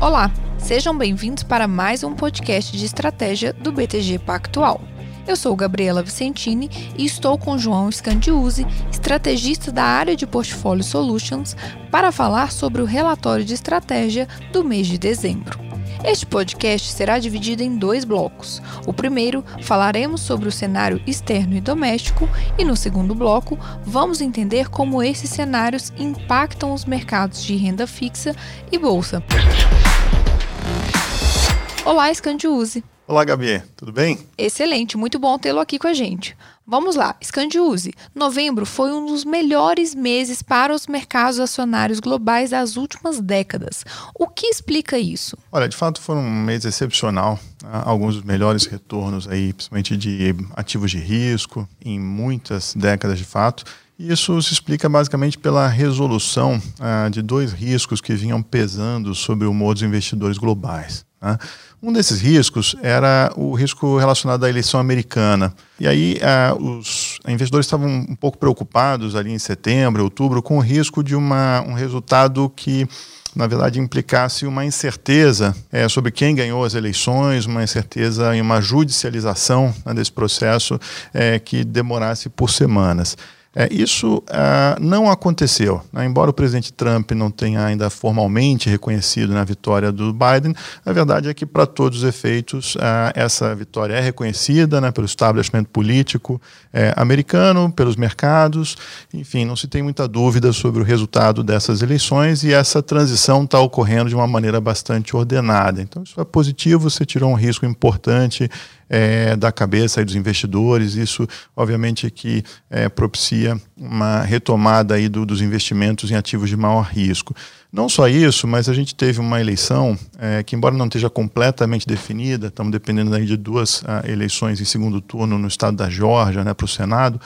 Olá, sejam bem-vindos para mais um podcast de estratégia do BTG Pactual. Eu sou Gabriela Vicentini e estou com João Scandiuzzi, estrategista da área de Portfólio Solutions, para falar sobre o relatório de estratégia do mês de dezembro. Este podcast será dividido em dois blocos. O primeiro, falaremos sobre o cenário externo e doméstico, e no segundo bloco, vamos entender como esses cenários impactam os mercados de renda fixa e bolsa. Olá, Scandiuse. Olá, Gabi, tudo bem? Excelente, muito bom tê-lo aqui com a gente. Vamos lá, Scandiuse. Novembro foi um dos melhores meses para os mercados acionários globais das últimas décadas. O que explica isso? Olha, de fato foi um mês excepcional. Né? Alguns dos melhores retornos aí, principalmente de ativos de risco, em muitas décadas de fato. Isso se explica basicamente pela resolução ah, de dois riscos que vinham pesando sobre o humor dos investidores globais. Né? Um desses riscos era o risco relacionado à eleição americana. E aí uh, os investidores estavam um pouco preocupados ali em setembro, outubro, com o risco de uma, um resultado que na verdade, implicasse uma incerteza é, sobre quem ganhou as eleições, uma incerteza em uma judicialização né, desse processo é, que demorasse por semanas. É, isso uh, não aconteceu. Né? Embora o presidente Trump não tenha ainda formalmente reconhecido na vitória do Biden, a verdade é que, para todos os efeitos, uh, essa vitória é reconhecida né, pelo establishment político é, americano, pelos mercados. Enfim, não se tem muita dúvida sobre o resultado dessas eleições e essa transição está ocorrendo de uma maneira bastante ordenada. Então, isso é positivo, você tirou um risco importante é, da cabeça dos investidores. Isso, obviamente, que é, propicia uma retomada aí do, dos investimentos em ativos de maior risco. Não só isso, mas a gente teve uma eleição é, que, embora não esteja completamente definida, estamos dependendo aí de duas a, ah, eleições em segundo turno no estado da Geórgia, né, para o Senado,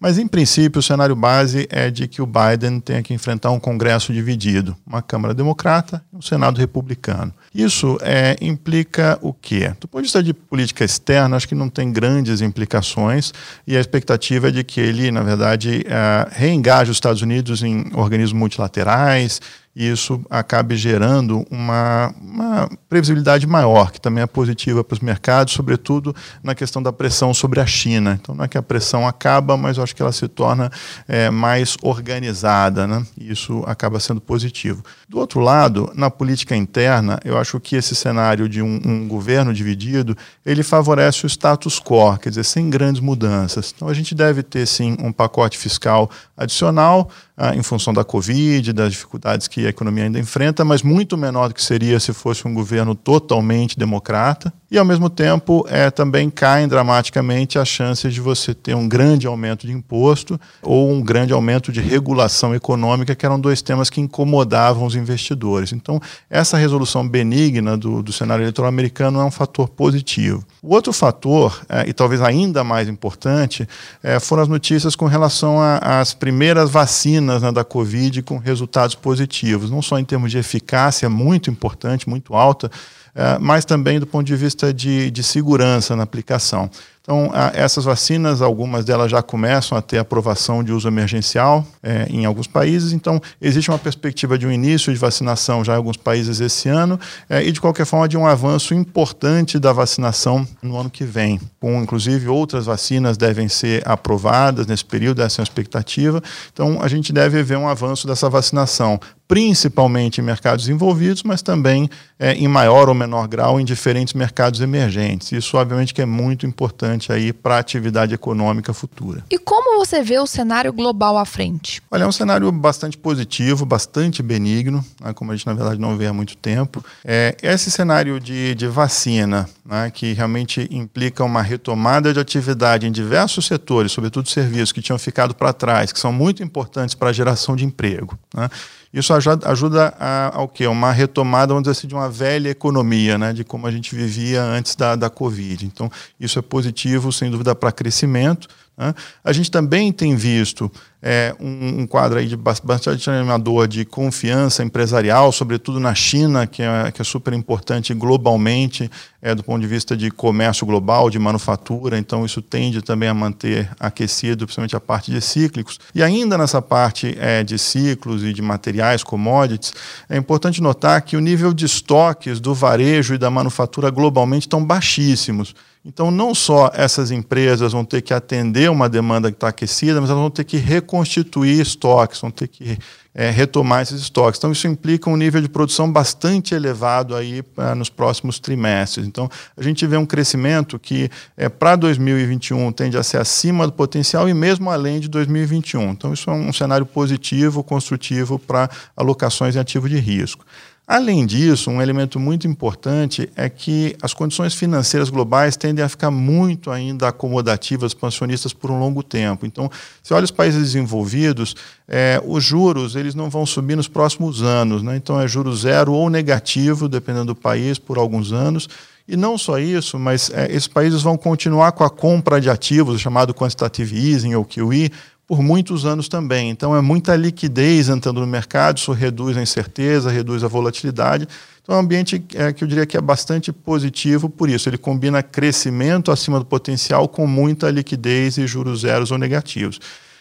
mas, em princípio, o cenário base é de que o Biden tenha que enfrentar um Congresso dividido, uma Câmara Democrata e um Senado Republicano. Isso é, implica o quê? Do ponto de vista de política externa, acho que não tem grandes implicações e a expectativa é de que ele, na verdade, é, reengaje os Estados Unidos em organismos multilaterais, e isso acabe gerando uma, uma, previsibilidade maior, que também é positiva para os mercados, sobretudo na questão da pressão sobre a China. Então, não é que a pressão acaba, mas eu acho que ela se torna é, mais organizada, né? e isso acaba sendo positivo. Do outro lado, na política interna, eu acho que esse cenário de um, um governo dividido, ele favorece o status quo, quer dizer, sem grandes mudanças. Então, a gente deve ter, sim, um pacote fiscal adicional, ah, em função da Covid, das dificuldades que a economia ainda enfrenta, mas muito menor do que seria se fosse um governo totalmente democrata. E, ao mesmo tempo, é, também caem dramaticamente as chances de você ter um grande aumento de imposto ou um grande aumento de regulação econômica, que eram dois temas que incomodavam os investidores. Então, essa resolução benigna do, do cenário eleitoral americano é um fator positivo. O outro fator, é, e talvez ainda mais importante, é, foram as notícias com relação às primeiras vacinas né, da Covid com resultados positivos, não só em termos de eficácia muito importante, muito alta, é, mas também do ponto de vista de, de segurança na aplicação. Então, essas vacinas, algumas delas já começam a ter aprovação de uso emergencial é, em alguns países, então existe uma perspectiva de um início de vacinação já em alguns países esse ano é, e, de qualquer forma, de um avanço importante da vacinação no ano que vem. Com, inclusive, outras vacinas devem ser aprovadas nesse período, essa é a expectativa. Então, a gente deve ver um avanço dessa vacinação, principalmente em mercados envolvidos, mas também é, em maior ou menor grau em diferentes mercados emergentes. Isso, obviamente, que é muito importante importante aí para a atividade econômica futura. E como você vê o cenário global à frente? Olha, é um cenário bastante positivo, bastante benigno, né, como a gente na verdade não vê há muito tempo. É, esse cenário de, de vacina, né, que realmente implica uma retomada de atividade em diversos setores, sobretudo serviços que tinham ficado para trás, que são muito importantes para a geração de emprego. Né? Isso ajuda, ajuda a, ao quê? Uma retomada, vamos dizer assim, de uma velha economia, né, de como a gente vivia antes da, da Covid. Então, isso é positivo, sem dúvida, para crescimento, Né? A gente também tem visto é, um, um, quadro aí de bastante animador de confiança empresarial, sobretudo na China, que é, que é super importante globalmente, é, do ponto de vista de comércio global, de manufatura, então isso tende também a manter aquecido, principalmente a parte de cíclicos. E ainda nessa parte é, de ciclos e de materiais, commodities, é importante notar que o nível de estoques do varejo e da manufatura globalmente estão baixíssimos. Então, não só essas empresas vão ter que atender uma demanda que está aquecida, mas elas vão ter que reconstituir estoques, vão ter que é, retomar esses estoques. Então, isso implica um nível de produção bastante elevado aí é, nos próximos trimestres. Então, a gente vê um crescimento que é, para 2021 tende a ser acima do potencial e mesmo além de 2021. Então, isso é um cenário positivo, construtivo para alocações em ativo de risco. Além disso, um elemento muito importante é que as condições financeiras globais tendem a ficar muito ainda acomodativas, expansionistas por um longo tempo. Então, se olha os países desenvolvidos, é, os juros eles não vão subir nos próximos anos. Né? Então, é juro zero ou negativo, dependendo do país, por alguns anos. E não só isso, mas é, esses países vão continuar com a compra de ativos, chamado quantitative easing ou QE, por muitos anos também. Então, é muita liquidez entrando no mercado, isso reduz a incerteza, reduz a volatilidade. Então, é um ambiente é, que eu diria que é bastante positivo por isso. Ele combina crescimento acima do potencial com muita liquidez e juros zeros ou negativos.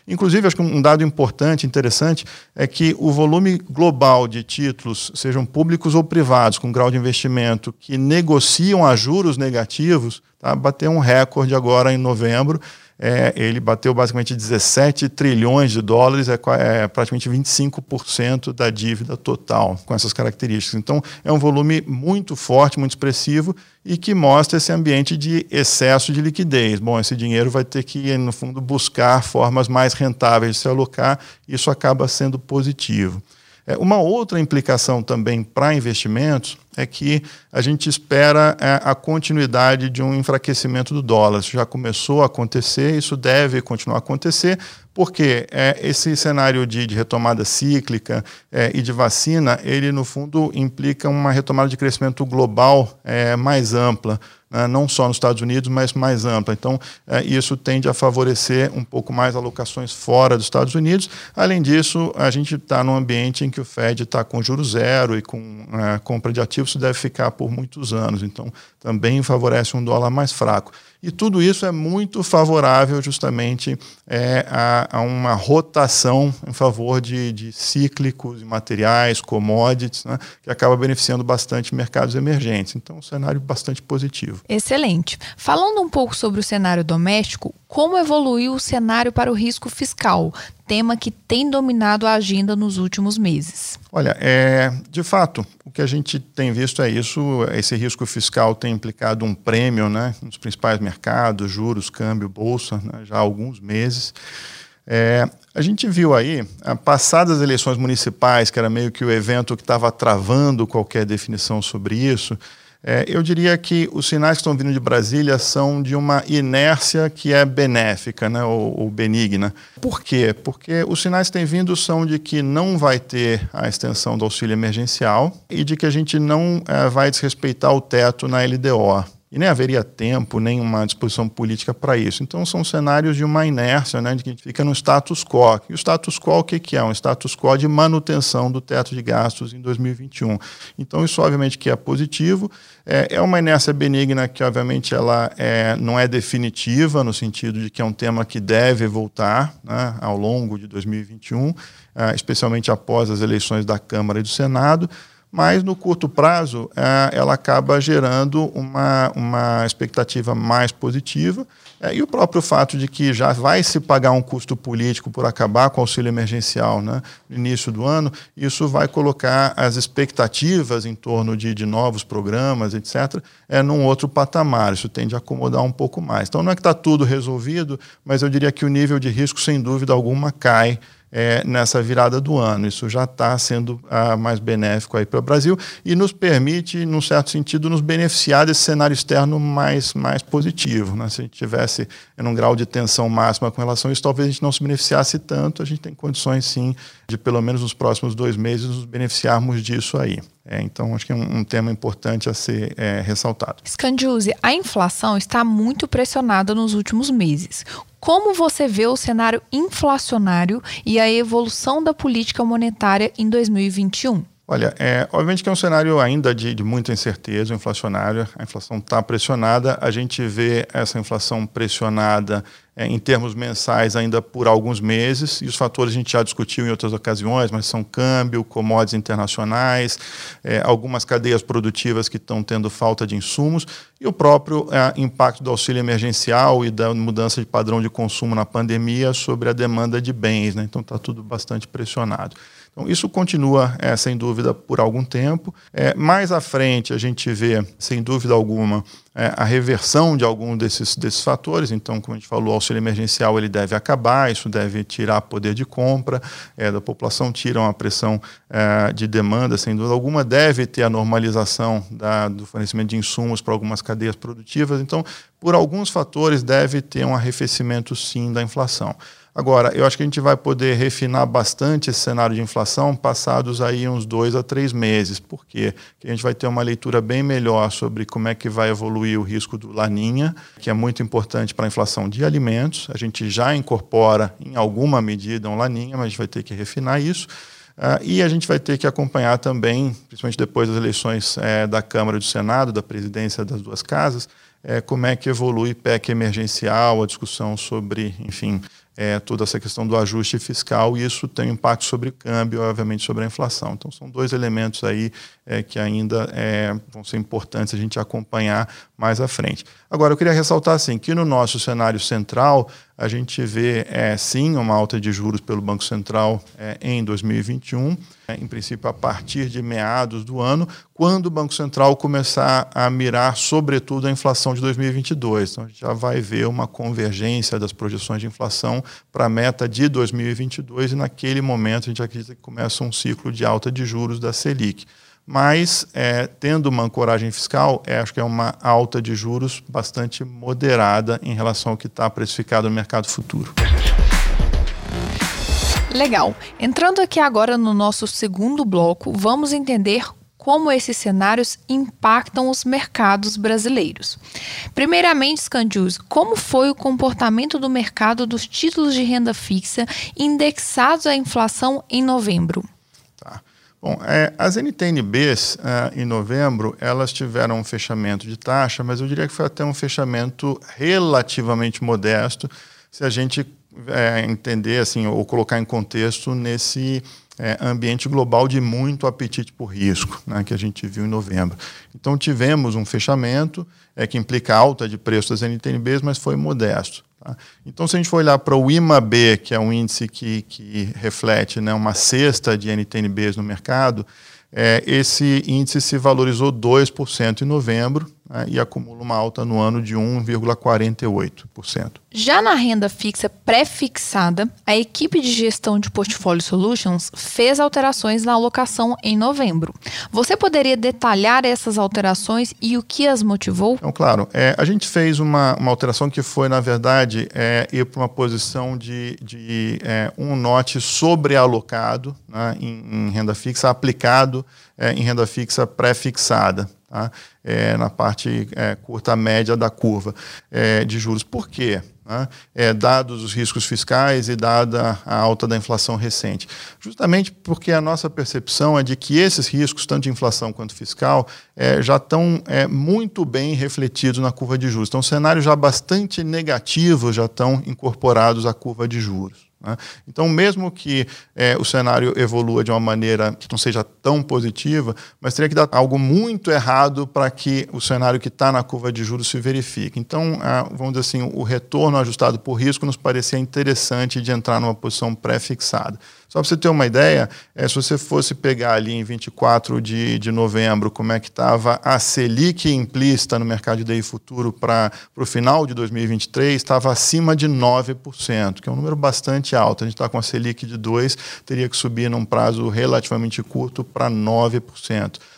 Inclusive, acho que um dado importante, interessante, é que o volume global de títulos, sejam públicos ou privados, com grau de investimento, que negociam a juros negativos, tá, bateu um recorde agora em novembro é, ele bateu basicamente 17 trilhões de dólares, é, é praticamente 25% da dívida total com essas características. Então, é um volume muito forte, muito expressivo e que mostra esse ambiente de excesso de liquidez. Bom, esse dinheiro vai ter que, no fundo, buscar formas mais rentáveis de se alocar, isso acaba sendo positivo. É, uma outra implicação também para investimentos é que a gente espera é, a continuidade de um enfraquecimento do dólar. Isso já começou a acontecer, isso deve continuar a acontecer, porque é, esse cenário de, de retomada cíclica é, e de vacina, ele no fundo implica uma retomada de crescimento global é, mais ampla né, não só nos Estados Unidos, mas mais ampla. Então, é, isso tende a favorecer um pouco mais alocações fora dos Estados Unidos. Além disso, a gente está num ambiente em que o Fed está com juro zero e com é, compra de ativos, isso deve ficar por muitos anos. Então, também favorece um dólar mais fraco. E tudo isso é muito favorável justamente é, a, a, uma rotação em favor de, de cíclicos, materiais, commodities, né, que acaba beneficiando bastante mercados emergentes. Então, um cenário bastante positivo. Excelente. Falando um pouco sobre o cenário doméstico, como evoluiu o cenário para o risco fiscal? Tema que tem dominado a agenda nos últimos meses. Olha, é, de fato, o que a gente tem visto é isso. Esse risco fiscal tem implicado um prêmio né, nos principais mercados, juros, câmbio, bolsa, né, já há alguns meses. É, a gente viu aí, passadas as eleições municipais, que era meio que o evento que estava travando qualquer definição sobre isso, é, eu diria que os sinais que estão vindo de Brasília são de uma inércia que é benéfica, né, ou, ou, benigna. Por quê? Porque os sinais que têm vindo são de que não vai ter a extensão do auxílio emergencial e de que a gente não é, vai desrespeitar o teto na LDO. E nem haveria tempo, nem uma disposição política para isso. Então, são cenários de uma inércia, né, de que a gente fica no status quo. E o status quo, o que, que é? Um status quo de manutenção do teto de gastos em 2021. Então, isso, obviamente, que é positivo. É, é uma inércia benigna que, obviamente, ela é, não é definitiva, no sentido de que é um tema que deve voltar né, ao longo de 2021, é, especialmente após as eleições da Câmara e do Senado mas no curto prazo é, ela acaba gerando uma, uma expectativa mais positiva. É, e o próprio fato de que já vai se pagar um custo político por acabar com o auxílio emergencial né, no início do ano, isso vai colocar as expectativas em torno de, de novos programas, etc., é, num outro patamar. Isso tende a acomodar um pouco mais. Então não é que está tudo resolvido, mas eu diria que o nível de risco, sem dúvida alguma, cai é, nessa virada do ano. Isso já está sendo ah, mais benéfico aí para o Brasil e nos permite, num certo sentido, nos beneficiar desse cenário externo mais, mais positivo. Né? Se a gente tivesse em um grau de tensão máxima com relação a isso, talvez a gente não se beneficiasse tanto. A gente tem condições, sim, de pelo menos nos próximos dois meses nos beneficiarmos disso aí. É, então, acho que é um, um, tema importante a ser é, ressaltado. Scandiuse, a inflação está muito pressionada nos últimos meses. Como você vê o cenário inflacionário e a evolução da política monetária em 2021? Olha, é, obviamente que é um cenário ainda de, de muita incerteza inflacionária. A inflação está pressionada. A gente vê essa inflação pressionada é, em termos mensais ainda por alguns meses. E os fatores a gente já discutiu em outras ocasiões, mas são câmbio, commodities internacionais, é, algumas cadeias produtivas que estão tendo falta de insumos e o próprio é, impacto do auxílio emergencial e da mudança de padrão de consumo na pandemia sobre a demanda de bens. Né? Então está tudo bastante pressionado. Então, isso continua, é, sem dúvida, por algum tempo. É, mais à frente, a gente vê, sem dúvida alguma, é, a reversão de algum desses, desses fatores. Então, como a gente falou, o auxílio emergencial ele deve acabar, isso deve tirar poder de compra da população, tira uma pressão de demanda, sem dúvida alguma. Deve ter a normalização da, do fornecimento de insumos para algumas cadeias produtivas. Então, por alguns fatores, deve ter um arrefecimento, sim, da inflação. Agora, eu acho que a gente vai poder refinar bastante esse cenário de inflação passados aí uns dois a três meses. Porque a gente vai ter uma leitura bem melhor sobre como é que vai evoluir o risco do laninha, que é muito importante para a inflação de alimentos. A gente já incorpora em alguma medida um laninha, mas a gente vai ter que refinar isso. Uh, e a gente vai ter que acompanhar também, principalmente depois das eleições é, da Câmara e do Senado, da presidência das duas casas, é, como é que evolui PEC emergencial, a discussão sobre, enfim, é, toda essa questão do ajuste fiscal e isso tem um impacto sobre o câmbio, obviamente sobre a inflação. Então são dois elementos aí é, que ainda é, vão ser importantes a gente acompanhar mais à frente. Agora eu queria ressaltar assim que no nosso cenário central a gente vê é, sim uma alta de juros pelo Banco Central é, em 2021, é, em princípio a partir de meados do ano, quando o Banco Central começar a mirar sobretudo a inflação de 2022. Então a gente já vai ver uma convergência das projeções de inflação para a meta de 2022 e naquele momento a gente acredita que começa um ciclo de alta de juros da Selic mas é, tendo uma ancoragem fiscal, é, acho que é uma alta de juros bastante moderada em relação ao que está precificado no mercado futuro. Legal. Entrando aqui agora no nosso segundo bloco, vamos entender como esses cenários impactam os mercados brasileiros. Primeiramente, Scandius, como foi o comportamento do mercado dos títulos de renda fixa indexados à inflação em novembro? Bom, é, as NTNBs, é, em novembro, elas tiveram um fechamento de taxa, mas eu diria que foi até um fechamento relativamente modesto, se a gente é, entender assim ou colocar em contexto nesse é, ambiente global de muito apetite por risco, né, que a gente viu em novembro. Então tivemos um fechamento é, que implica alta de preço das NTNBs, mas foi modesto. Tá? Então, se a gente for olhar para o IMAB, que é um índice que, que reflete né, uma cesta de NTNBs no mercado, é, esse índice se valorizou 2% em novembro, né, e acumula uma alta no ano de 1,48%. Já na renda fixa pré-fixada, a equipe de gestão de Portfólio Solutions fez alterações na alocação em novembro. Você poderia detalhar essas alterações e o que as motivou? Então, claro, é, a gente fez uma, uma alteração que foi, na verdade, é, ir para uma posição de, de é, um note sobrealocado né, em, em renda fixa aplicado é, em renda fixa pré-fixada tá? é, na parte é, curta média da curva é, de juros. Por quê? Né? É, dados os riscos fiscais e dada a alta da inflação recente. Justamente porque a nossa percepção é de que esses riscos, tanto de inflação quanto fiscal, é, já estão é, muito bem refletidos na curva de juros. Então, cenários já bastante negativos já estão incorporados à curva de juros. Né? Então, mesmo que é, o cenário evolua de uma maneira que não seja tão positiva, mas teria que dar algo muito errado para que o cenário que está na curva de juros se verifique. Então, vamos dizer assim, o retorno ajustado por risco nos parecia interessante de entrar numa posição pré-fixada. Só para você ter uma ideia, é, se você fosse pegar ali em 24 de, de novembro como é que estava a Selic implícita no mercado de DI futuro para o final de 2023, estava acima de 9%, que é um número bastante alto. A gente está com a Selic de 2%, teria que subir num prazo relativamente curto para 9%.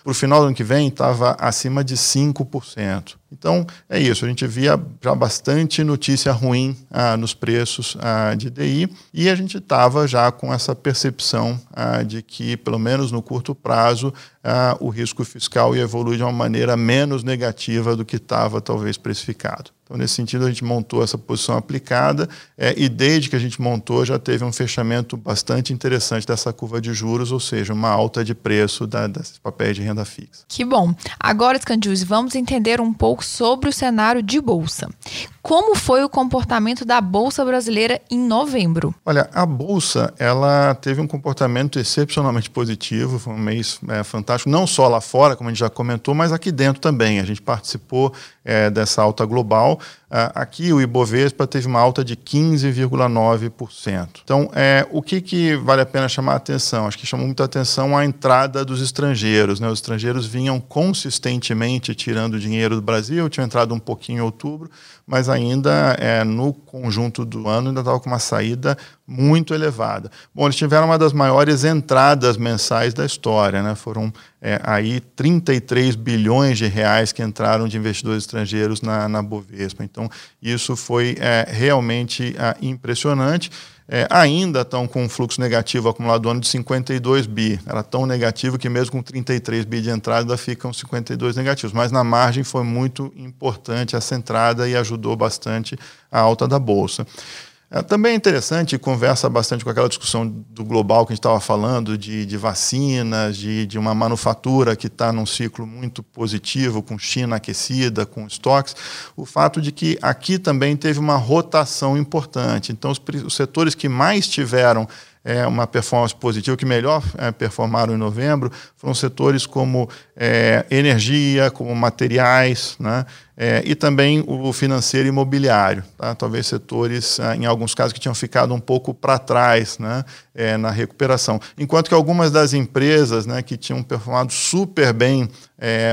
Para o final do ano que vem, estava acima de 5%. Então, é isso. A gente via já bastante notícia ruim ah, nos preços ah, de DI e a gente estava já com essa percepção ah, de que, pelo menos no curto prazo, ah, o risco fiscal ia evoluir de uma maneira menos negativa do que estava, talvez, precificado. Então, nesse sentido, a gente montou essa posição aplicada é, e desde que a gente montou já teve um fechamento bastante interessante dessa curva de juros, ou seja, uma alta de preço da, desses papéis de renda fixa. Que bom. Agora, Scandiuse, vamos entender um pouco sobre o cenário de bolsa. Como foi o comportamento da bolsa brasileira em novembro? Olha, a bolsa ela teve um comportamento excepcionalmente positivo, foi um mês é, fantástico, não só lá fora, como a gente já comentou, mas aqui dentro também. A gente participou é, dessa alta global. Uh, aqui o Ibovespa teve uma alta de 15,9%. Então, é, o que, que vale a pena chamar a atenção? Acho que chamou muita atenção a entrada dos estrangeiros. Né? Os estrangeiros vinham consistentemente tirando dinheiro do Brasil, tinham entrado um pouquinho em outubro, mas ainda é, no conjunto do ano ainda estava com uma saída muito elevada. Bom, eles tiveram uma das maiores entradas mensais da história, né? Foram é, aí 33 bilhões de reais que entraram de investidores estrangeiros na, na Bovespa. Então, isso foi é, realmente é, impressionante. É, ainda estão com um fluxo negativo acumulado do ano de 52 bi. Era tão negativo que mesmo com 33 bi de entrada ficam 52 negativos. Mas na margem foi muito importante essa entrada e ajudou bastante a alta da bolsa. É, também é interessante, conversa bastante com aquela discussão do global que a gente estava falando, de, de vacinas, de, de uma manufatura que está num ciclo muito positivo, com China aquecida, com estoques, o fato de que aqui também teve uma rotação importante. Então, os, os setores que mais tiveram é, uma performance positiva, que melhor é, performaram em novembro, foram setores como é, energia, como materiais, né, é, e também o financeiro e imobiliário. Tá? Talvez setores, é, em alguns casos, que tinham ficado um pouco para trás né, é, na recuperação. Enquanto que algumas das empresas né, que tinham performado super bem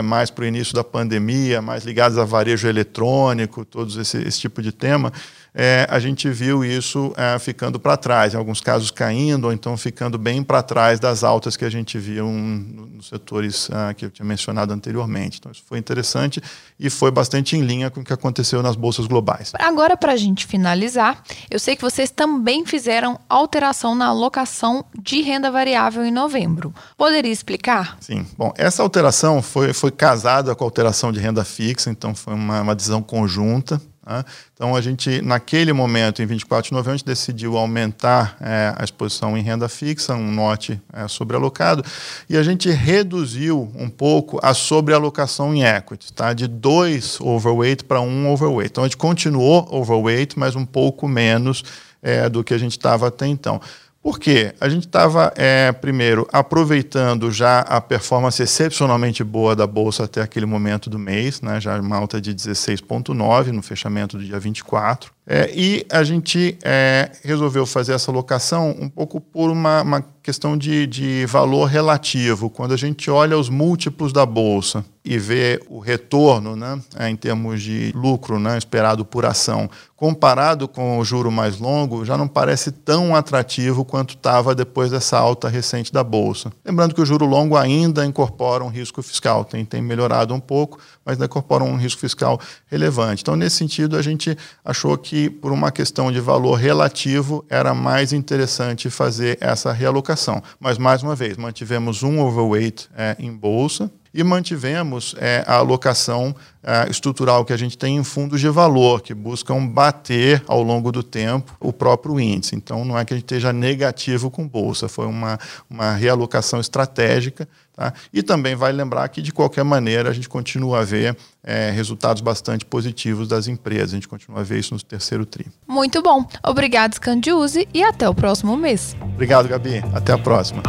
mais para o início da pandemia, mais ligadas a varejo eletrônico, todos esse, esse tipo de tema, é, a gente viu isso é, ficando para trás, em alguns casos caindo, ou então ficando bem para trás das altas que a gente viu nos setores é, que eu tinha mencionado anteriormente. Então, isso foi interessante e foi bastante em linha com o que aconteceu nas bolsas globais. Agora, para a gente finalizar, eu sei que vocês também fizeram alteração na alocação de renda variável em novembro. Poderia explicar? Sim. Bom, essa alteração foi, foi casada com a alteração de renda fixa, então foi uma, uma decisão conjunta. Né? Então, a gente, naquele momento, em 24 de novembro, a gente decidiu aumentar é, a exposição em renda fixa, um note é, sobrealocado, e a gente reduziu um pouco a sobrealocação em equity, tá? de dois overweight para um overweight. Então, a gente continuou overweight, mas um pouco menos é, do que a gente estava até então. Por quê? A gente estava, é, primeiro, aproveitando já a performance excepcionalmente boa da Bolsa até aquele momento do mês, né, já uma alta de 16,9 no fechamento do dia 24. É, e a gente é, resolveu fazer essa locação um pouco por uma, uma questão de, de, valor relativo. Quando a gente olha os múltiplos da bolsa e vê o retorno né, é, em termos de lucro né, esperado por ação, comparado com o juro mais longo, já não parece tão atrativo quanto estava depois dessa alta recente da bolsa. Lembrando que o juro longo ainda incorpora um risco fiscal, tem, tem melhorado um pouco, mas ainda incorpora um risco fiscal relevante. Então, nesse sentido, a gente achou que que, por uma questão de valor relativo, era mais interessante fazer essa realocação. Mas, mais uma vez, mantivemos um overweight é, em bolsa e mantivemos é, a alocação é, estrutural que a gente tem em fundos de valor, que buscam bater ao longo do tempo o próprio índice. Então, não é que a gente esteja negativo com bolsa, foi uma, uma realocação estratégica. Tá? E também vai lembrar que, de qualquer maneira, a gente continua a ver é, resultados bastante positivos das empresas. A gente continua a ver isso no terceiro tri. Muito bom. Obrigado, Scandiuse, e até o próximo mês. Obrigado, Gabi. Até a próxima.